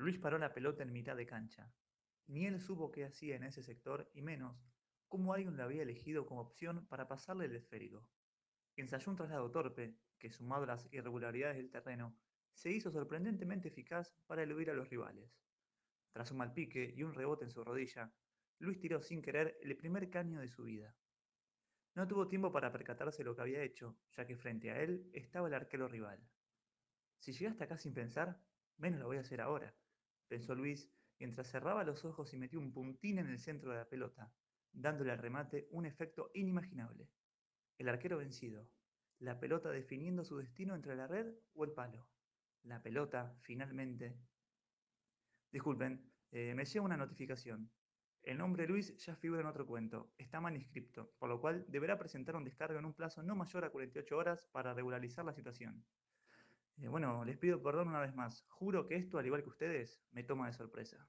Luis paró la pelota en mitad de cancha. Ni él supo qué hacía en ese sector y menos cómo alguien lo había elegido como opción para pasarle el esférico. Ensayó un traslado torpe que, sumado a las irregularidades del terreno, se hizo sorprendentemente eficaz para eludir a los rivales. Tras un mal pique y un rebote en su rodilla, Luis tiró sin querer el primer caño de su vida. No tuvo tiempo para percatarse lo que había hecho, ya que frente a él estaba el arquero rival. Si llegaste acá sin pensar, menos lo voy a hacer ahora, pensó Luis mientras cerraba los ojos y metió un puntín en el centro de la pelota, dándole al remate un efecto inimaginable. El arquero vencido, la pelota definiendo su destino entre la red o el palo. La pelota, finalmente. Disculpen, eh, me llega una notificación. El nombre Luis ya figura en otro cuento, está manuscrito, por lo cual deberá presentar un descargo en un plazo no mayor a 48 horas para regularizar la situación. Eh, bueno, les pido perdón una vez más. Juro que esto, al igual que ustedes, me toma de sorpresa.